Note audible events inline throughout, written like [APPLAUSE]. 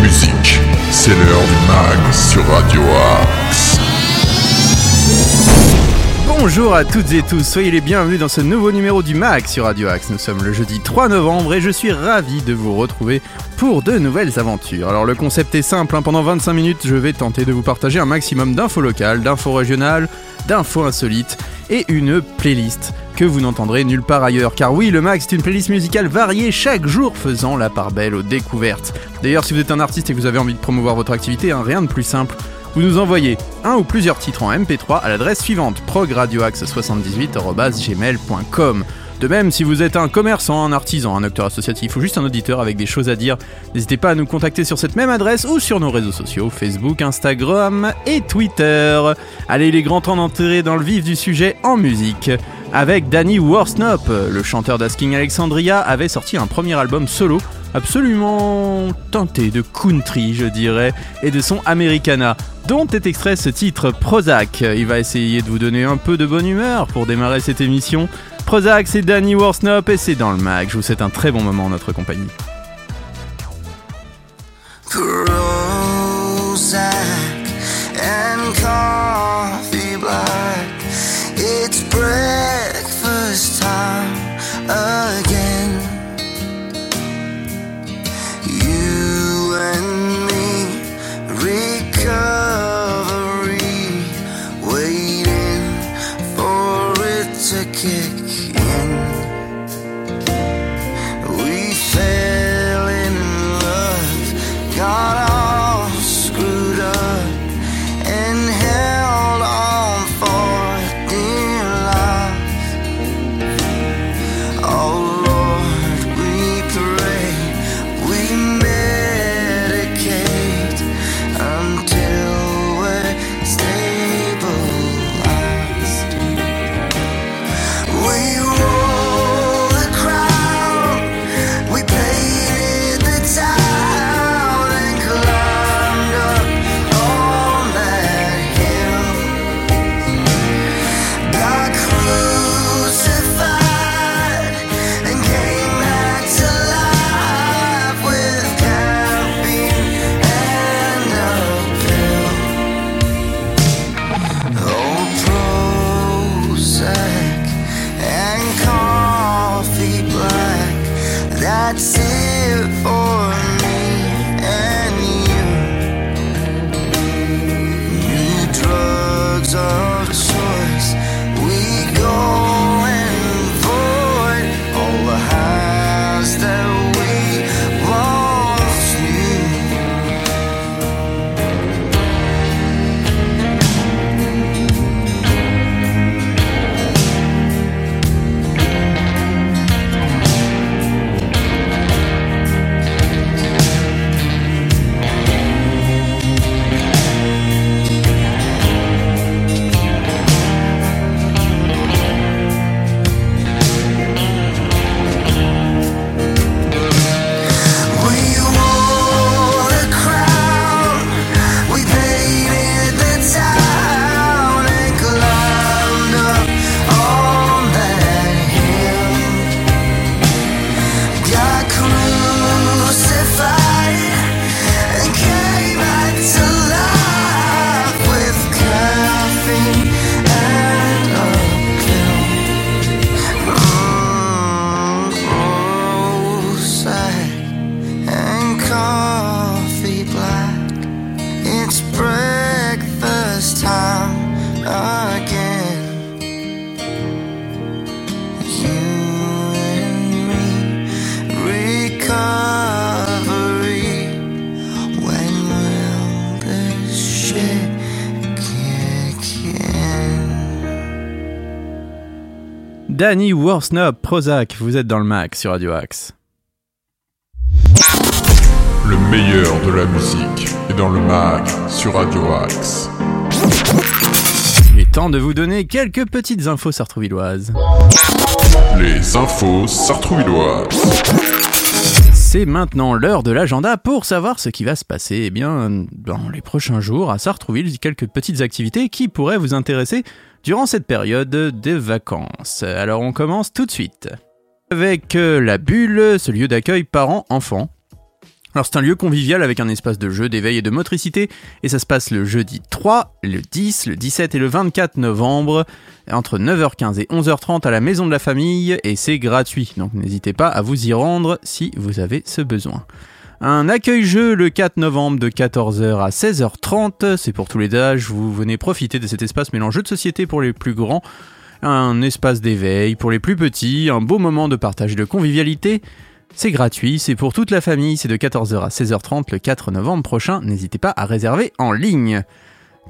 musique. C'est l'heure du mag sur Radio Axe. Bonjour à toutes et tous, soyez les bienvenus dans ce nouveau numéro du MAG sur Radio Axe. Nous sommes le jeudi 3 novembre et je suis ravi de vous retrouver pour de nouvelles aventures. Alors le concept est simple, hein. pendant 25 minutes je vais tenter de vous partager un maximum d'infos locales, d'infos régionales, d'infos insolites et une playlist que vous n'entendrez nulle part ailleurs. Car oui, le Max est une playlist musicale variée chaque jour faisant la part belle aux découvertes. D'ailleurs, si vous êtes un artiste et que vous avez envie de promouvoir votre activité, hein, rien de plus simple. Vous nous envoyez un ou plusieurs titres en MP3 à l'adresse suivante progradioaxe78.gmail.com. De même, si vous êtes un commerçant, un artisan, un acteur associatif ou juste un auditeur avec des choses à dire, n'hésitez pas à nous contacter sur cette même adresse ou sur nos réseaux sociaux Facebook, Instagram et Twitter. Allez, il est grand temps d'entrer dans le vif du sujet en musique. Avec Danny Worsnop, le chanteur d'Asking Alexandria avait sorti un premier album solo absolument teinté de country, je dirais, et de son Americana, dont est extrait ce titre Prozac. Il va essayer de vous donner un peu de bonne humeur pour démarrer cette émission. Prozac, c'est Danny Worsnop et c'est dans le mag. Je vous souhaite un très bon moment en notre compagnie. Danny Worsnop, Prozac, vous êtes dans le mag sur Radio Axe. Le meilleur de la musique est dans le mag sur Radio Axe. Il est temps de vous donner quelques petites infos sartrouvilloises. Les infos sartrouvilloises. C'est maintenant l'heure de l'agenda pour savoir ce qui va se passer eh bien, dans les prochains jours à Sartrouville. Quelques petites activités qui pourraient vous intéresser durant cette période de vacances. Alors on commence tout de suite avec euh, la bulle, ce lieu d'accueil parents-enfants. Alors c'est un lieu convivial avec un espace de jeu, d'éveil et de motricité, et ça se passe le jeudi 3, le 10, le 17 et le 24 novembre, entre 9h15 et 11h30 à la Maison de la Famille, et c'est gratuit, donc n'hésitez pas à vous y rendre si vous avez ce besoin. Un accueil-jeu le 4 novembre de 14h à 16h30, c'est pour tous les âges, vous venez profiter de cet espace mélange jeu de société pour les plus grands, un espace d'éveil pour les plus petits, un beau moment de partage et de convivialité. C'est gratuit, c'est pour toute la famille, c'est de 14h à 16h30 le 4 novembre prochain, n'hésitez pas à réserver en ligne.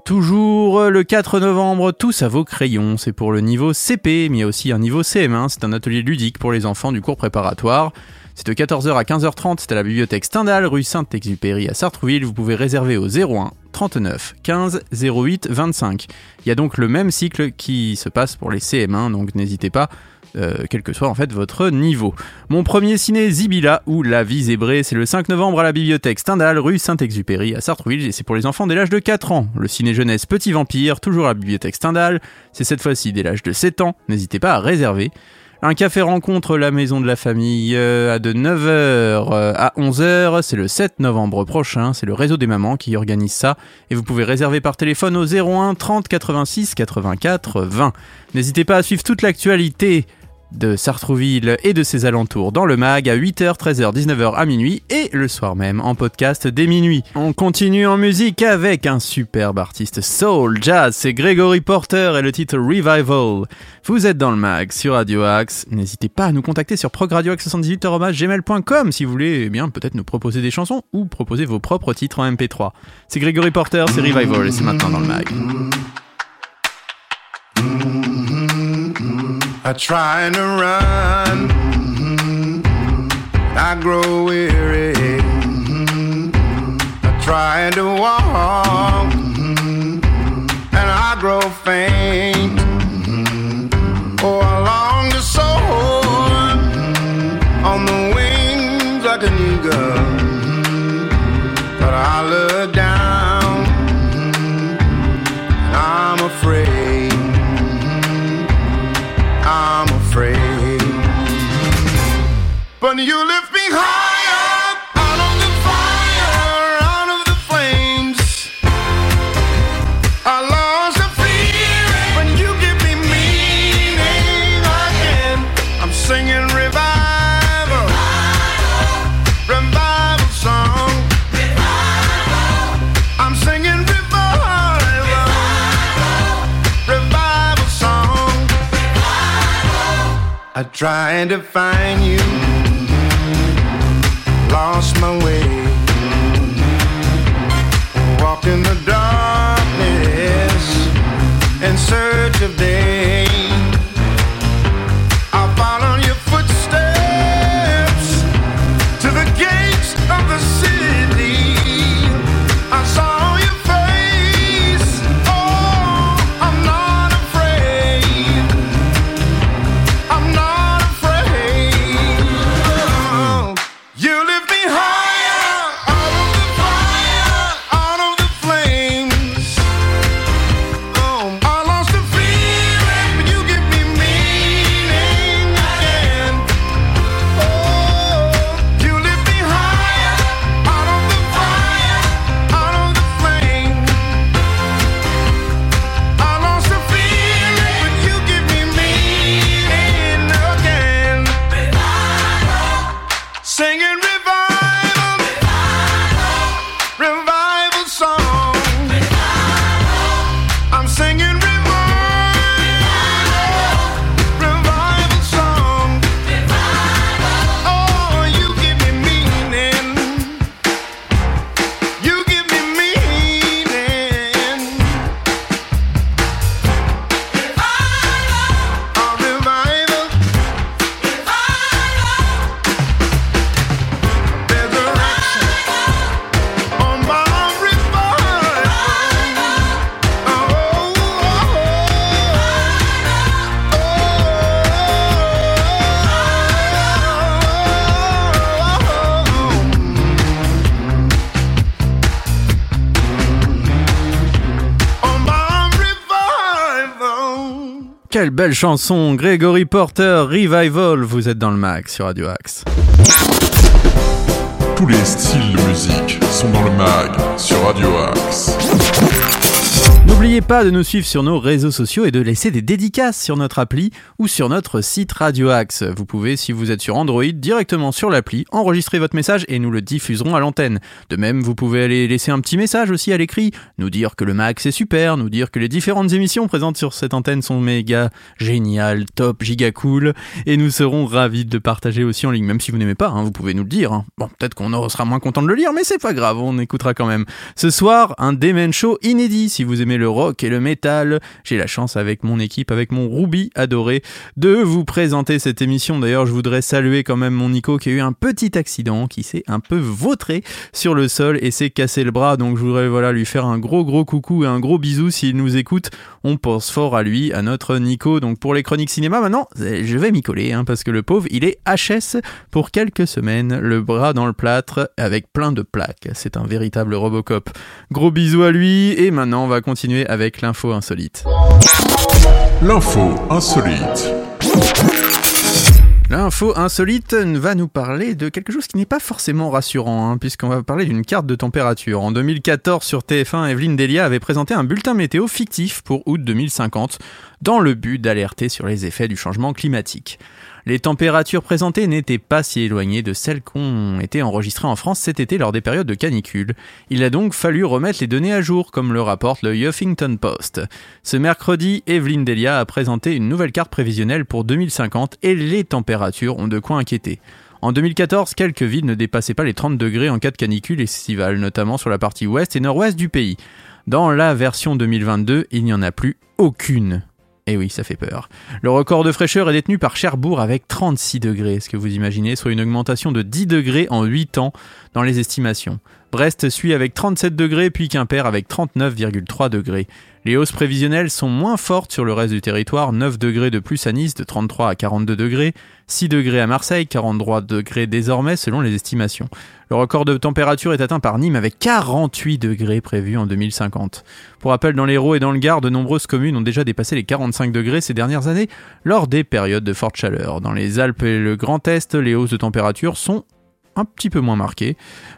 Toujours le 4 novembre, tous à vos crayons, c'est pour le niveau CP, mais il y a aussi un niveau CM1, c'est un atelier ludique pour les enfants du cours préparatoire. C'est de 14h à 15h30, c'est à la bibliothèque Stendhal, rue Saint-Exupéry à Sartrouville. Vous pouvez réserver au 01 39 15 08 25. Il y a donc le même cycle qui se passe pour les CM1, donc n'hésitez pas, euh, quel que soit en fait votre niveau. Mon premier ciné Zibila ou La vie zébrée, c'est le 5 novembre à la bibliothèque Stendhal, rue Saint-Exupéry à Sartrouville, et c'est pour les enfants dès l'âge de 4 ans. Le ciné jeunesse Petit Vampire, toujours à la bibliothèque Stendhal, c'est cette fois-ci dès l'âge de 7 ans, n'hésitez pas à réserver. Un café rencontre la maison de la famille euh, à de 9h euh, à 11h, c'est le 7 novembre prochain, c'est le réseau des mamans qui organise ça et vous pouvez réserver par téléphone au 01 30 86 84 20. N'hésitez pas à suivre toute l'actualité de Sartrouville et de ses alentours dans le mag à 8h, 13h, 19h à minuit et le soir même en podcast dès minuit. On continue en musique avec un superbe artiste soul jazz, c'est Gregory Porter et le titre Revival. Vous êtes dans le mag sur Radio Axe, n'hésitez pas à nous contacter sur progradioaxe78.gmail.com si vous voulez eh bien peut-être nous proposer des chansons ou proposer vos propres titres en MP3. C'est Gregory Porter, c'est Revival et c'est maintenant dans le mag. I try to run, mm-hmm. I grow weary. Mm-hmm. I try to walk, mm-hmm. and I grow faint. Tried to find you, Chanson, Gregory Porter, Revival, vous êtes dans le mag sur Radio Axe. Tous les styles de musique sont dans le mag sur Radio Axe. N'oubliez pas de nous suivre sur nos réseaux sociaux et de laisser des dédicaces sur notre appli ou sur notre site Radio Axe. Vous pouvez, si vous êtes sur Android, directement sur l'appli, enregistrer votre message et nous le diffuserons à l'antenne. De même, vous pouvez aller laisser un petit message aussi à l'écrit, nous dire que le Max est super, nous dire que les différentes émissions présentes sur cette antenne sont méga géniales, top, giga cool, et nous serons ravis de partager aussi en ligne, même si vous n'aimez pas, hein, vous pouvez nous le dire. hein. Bon, peut-être qu'on sera moins content de le lire, mais c'est pas grave, on écoutera quand même. Ce soir, un Demen Show inédit. Si vous aimez le rock et le métal, j'ai la chance avec mon équipe, avec mon Ruby adoré, de vous présenter cette émission. D'ailleurs, je voudrais saluer quand même mon Nico qui a eu un petit accident, qui s'est un peu vautré sur le sol et s'est cassé le bras. Donc je voudrais voilà lui faire un gros gros coucou et un gros bisou s'il nous écoute. On pense fort à lui, à notre Nico. Donc pour les chroniques cinéma, maintenant, je vais m'y coller hein, parce que le pauvre, il est HS pour quelques semaines, le bras dans le plâtre avec plein de plaques. C'est un véritable Robocop. Gros bisous à lui et maintenant on va continuer avec l'info insolite. L'info insolite. L'info insolite va nous parler de quelque chose qui n'est pas forcément rassurant, hein, puisqu'on va parler d'une carte de température. En 2014, sur TF1, Evelyne Delia avait présenté un bulletin météo fictif pour août 2050, dans le but d'alerter sur les effets du changement climatique. Les températures présentées n'étaient pas si éloignées de celles qu'ont été enregistrées en France cet été lors des périodes de canicule. Il a donc fallu remettre les données à jour, comme le rapporte le Huffington Post. Ce mercredi, Evelyne Delia a présenté une nouvelle carte prévisionnelle pour 2050 et les températures ont de quoi inquiéter. En 2014, quelques villes ne dépassaient pas les 30 degrés en cas de canicule estivale, notamment sur la partie ouest et nord-ouest du pays. Dans la version 2022, il n'y en a plus aucune. Et oui, ça fait peur. Le record de fraîcheur est détenu par Cherbourg avec 36 degrés, est-ce que vous imaginez, soit une augmentation de 10 degrés en 8 ans dans les estimations? Brest suit avec 37 degrés, puis Quimper avec 39,3 degrés. Les hausses prévisionnelles sont moins fortes sur le reste du territoire, 9 degrés de plus à Nice, de 33 à 42 degrés, 6 degrés à Marseille, 43 degrés désormais selon les estimations. Le record de température est atteint par Nîmes avec 48 degrés prévus en 2050. Pour rappel, dans l'Hérault et dans le Gard, de nombreuses communes ont déjà dépassé les 45 degrés ces dernières années lors des périodes de forte chaleur. Dans les Alpes et le Grand Est, les hausses de température sont un petit peu moins marquées.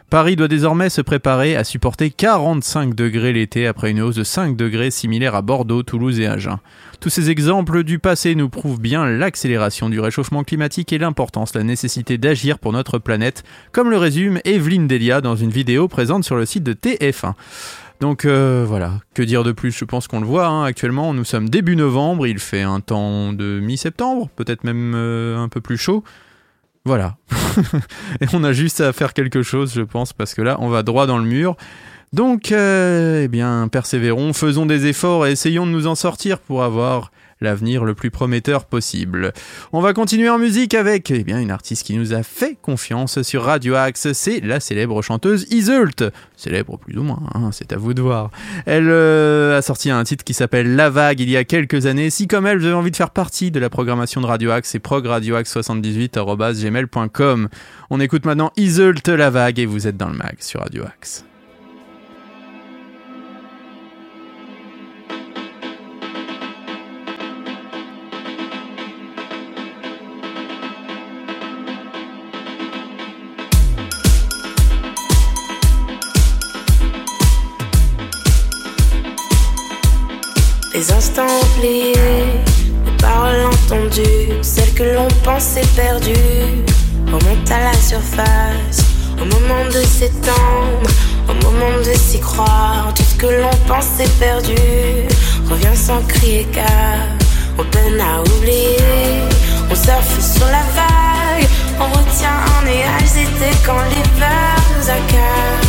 Paris doit désormais se préparer à supporter 45 degrés l'été après une hausse de 5 degrés similaire à Bordeaux, Toulouse et Agen. Tous ces exemples du passé nous prouvent bien l'accélération du réchauffement climatique et l'importance, la nécessité d'agir pour notre planète, comme le résume Evelyne Delia dans une vidéo présente sur le site de TF1. Donc euh, voilà, que dire de plus? Je pense qu'on le voit hein, actuellement, nous sommes début novembre, il fait un temps de mi-septembre, peut-être même euh, un peu plus chaud. Voilà. [LAUGHS] Et on a juste à faire quelque chose, je pense, parce que là, on va droit dans le mur. Donc, euh, eh bien, persévérons, faisons des efforts et essayons de nous en sortir pour avoir l'avenir le plus prometteur possible. On va continuer en musique avec eh bien, une artiste qui nous a fait confiance sur Radio Axe, c'est la célèbre chanteuse Iseult. Célèbre plus ou moins, hein, c'est à vous de voir. Elle euh, a sorti un titre qui s'appelle La Vague il y a quelques années. Si comme elle, vous avez envie de faire partie de la programmation de Radio Axe, c'est progradioaxe78.gmail.com. On écoute maintenant Iseult La Vague et vous êtes dans le mag sur Radio Axe. Les instants oubliés, les paroles entendues, celles que l'on pensait perdues, remontent à la surface, au moment de s'étendre, au moment de s'y croire, tout ce que l'on pensait perdu revient sans crier car on peine à oublier, on surfe sur la vague, on retient un nuage d'été quand l'hiver nous accable.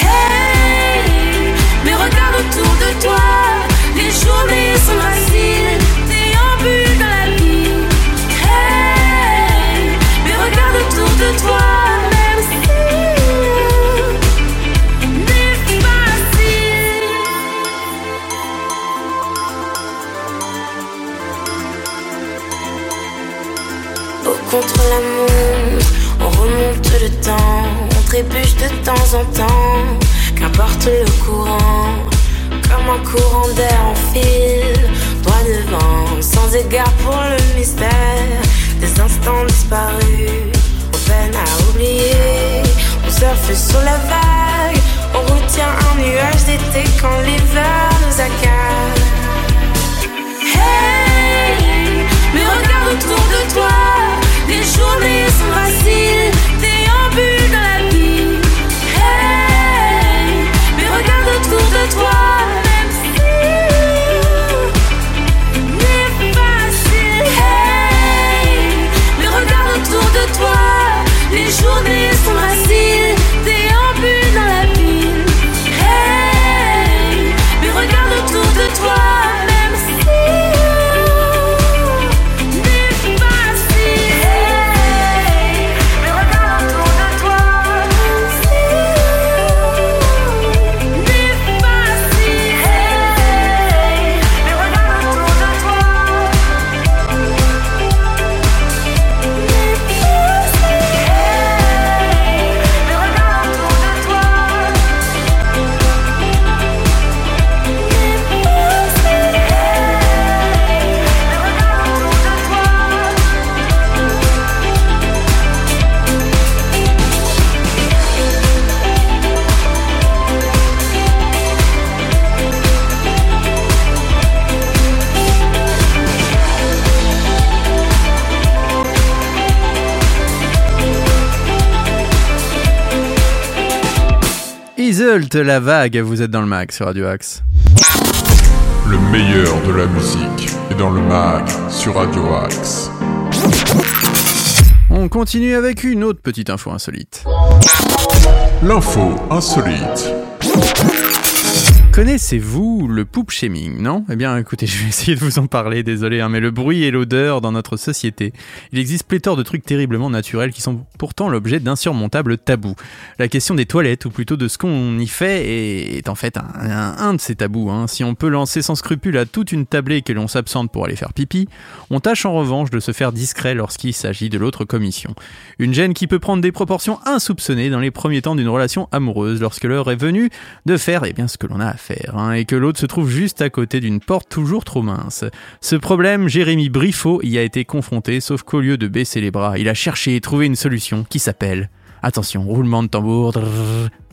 Hey, mais regarde autour de toi, les journées sont faciles, déambule dans la vie. Mais regarde autour de toi, même si n'est facile. Au contre-la-montre, on remonte le temps, on trébuche de temps en temps, qu'importe le courant, comme un courant d'air en fil, droit devant, sans égard pour le mystère des instants disparus. On peine à oublier. On surfe sur la vague, on retient un nuage d'été quand l'hiver nous accable. Hey, mais regarde autour de toi, les journées sont faciles, La vague, vous êtes dans le mag sur Radio Axe. Le meilleur de la musique est dans le mag sur Radio Axe. On continue avec une autre petite info insolite. L'info insolite. Connaissez-vous le poop shaming, non? Eh bien, écoutez, [LAUGHS] je vais essayer de vous en parler, désolé, hein, mais le bruit et l'odeur dans notre société. Il existe pléthore de trucs terriblement naturels qui sont pourtant l'objet d'insurmontables tabous. La question des toilettes, ou plutôt de ce qu'on y fait, est, en fait un, de ces tabous. hein. Si on peut lancer sans scrupule à toute une tablée que l'on s'absente pour aller faire pipi, on tâche en revanche de se faire discret lorsqu'il s'agit de l'autre commission. Une gêne qui peut prendre des proportions insoupçonnées dans les premiers temps d'une relation amoureuse lorsque l'heure est venue de faire eh bien, ce que l'on a à hein, et que l'autre se trouve juste à côté d'une porte toujours trop mince. Ce problème, Jérémy Briffaut y a été confronté, sauf qu'au lieu de baisser les bras, il a cherché et trouvé une solution qui s'appelle... Attention, roulement de tambour,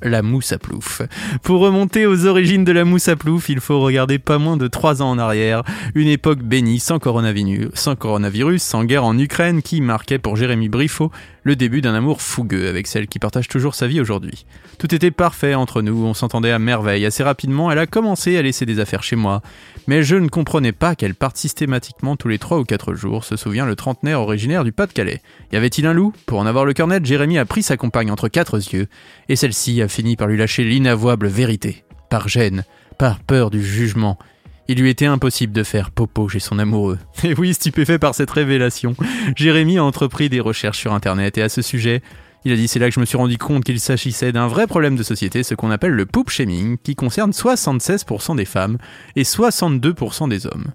la mousse à plouf. Pour remonter aux origines de la mousse à plouf, il faut regarder pas moins de trois ans en arrière, une époque bénie sans coronavirus, sans coronavirus, sans guerre en Ukraine qui marquait pour Jérémy Briffaut le début d'un amour fougueux avec celle qui partage toujours sa vie aujourd'hui. Tout était parfait entre nous, on s'entendait à merveille. Assez rapidement, elle a commencé à laisser des affaires chez moi. Mais je ne comprenais pas qu'elle parte systématiquement tous les 3 ou 4 jours, se souvient le trentenaire originaire du Pas-de-Calais. Y avait-il un loup? Pour en avoir le cœur net, Jérémy a pris sa compagne entre quatre yeux, et celle-ci a fini par lui lâcher l'inavouable vérité. Par gêne, par peur du jugement. Il lui était impossible de faire popo chez son amoureux. [LAUGHS] Et oui, stupéfait par cette révélation, Jérémy a entrepris des recherches sur internet et à ce sujet, il a dit c'est là que je me suis rendu compte qu'il s'agissait d'un vrai problème de société, ce qu'on appelle le poop shaming, qui concerne 76% des femmes et 62% des hommes.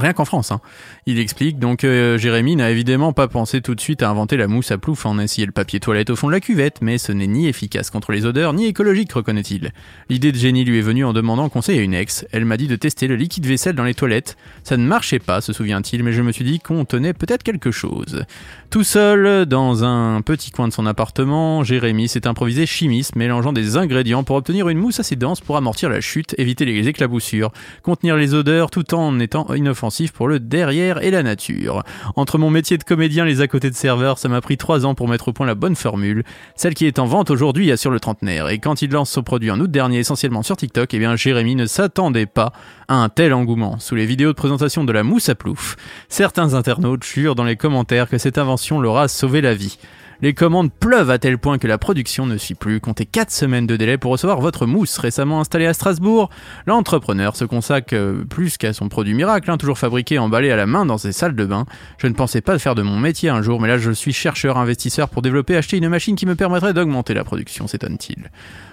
Rien qu'en France, hein. Il explique donc euh, Jérémy n'a évidemment pas pensé tout de suite à inventer la mousse à plouf en essayant le papier toilette au fond de la cuvette, mais ce n'est ni efficace contre les odeurs ni écologique, reconnaît-il. L'idée de génie lui est venue en demandant conseil à une ex. Elle m'a dit de tester le liquide vaisselle dans les toilettes. Ça ne marchait pas, se souvient-il, mais je me suis dit qu'on tenait peut-être quelque chose. Tout seul, dans un petit coin de son appartement, Jérémy s'est improvisé chimiste, mélangeant des ingrédients pour obtenir une mousse assez dense pour amortir la chute, éviter les éclaboussures, contenir les odeurs tout en étant inoffensif pour le derrière et la nature. Entre mon métier de comédien et les à côté de serveur, ça m'a pris trois ans pour mettre au point la bonne formule, celle qui est en vente aujourd'hui assure le trentenaire. Et quand il lance son produit en août dernier, essentiellement sur TikTok, eh bien Jérémy ne s'attendait pas à un tel engouement. Sous les vidéos de présentation de la mousse à plouf, certains internautes jurent dans les commentaires que cette invention leur a sauvé la vie. Les commandes pleuvent à tel point que la production ne suit plus. Comptez 4 semaines de délai pour recevoir votre mousse. Récemment installé à Strasbourg, l'entrepreneur se consacre euh, plus qu'à son produit miracle, hein, toujours fabriqué emballé à la main dans ses salles de bain. Je ne pensais pas faire de mon métier un jour, mais là je suis chercheur investisseur pour développer, acheter une machine qui me permettrait d'augmenter la production, s'étonne-t-il.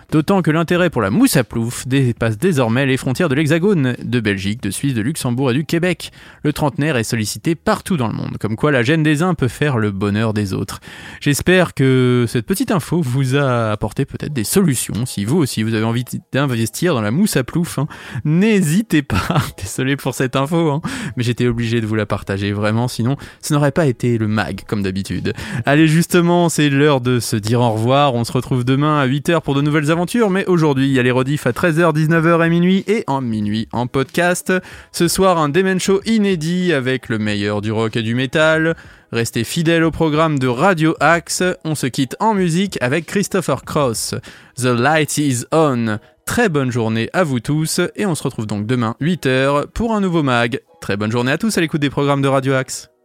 D'autant que l'intérêt pour la mousse à plouf dépasse désormais les frontières de l'Hexagone, de Belgique, de Suisse, de Luxembourg et du Québec. Le trentenaire est sollicité partout dans le monde, comme quoi la gêne des uns peut faire le bonheur des autres. J'espère que cette petite info vous a apporté peut-être des solutions. Si vous aussi vous avez envie d'investir dans la mousse à plouf, hein, n'hésitez pas. [LAUGHS] Désolé pour cette info, hein, mais j'étais obligé de vous la partager vraiment, sinon ce n'aurait pas été le mag comme d'habitude. Allez justement, c'est l'heure de se dire au revoir. On se retrouve demain à 8h pour de nouvelles aventures, mais aujourd'hui il y a les rediffs à 13h, 19h et minuit et en minuit en podcast. Ce soir un Demen Show inédit avec le meilleur du rock et du métal. Restez fidèles au programme de Radio Axe. On se quitte en musique avec Christopher Cross. The Light is On. Très bonne journée à vous tous et on se retrouve donc demain 8h pour un nouveau mag. Très bonne journée à tous à l'écoute des programmes de Radio Axe.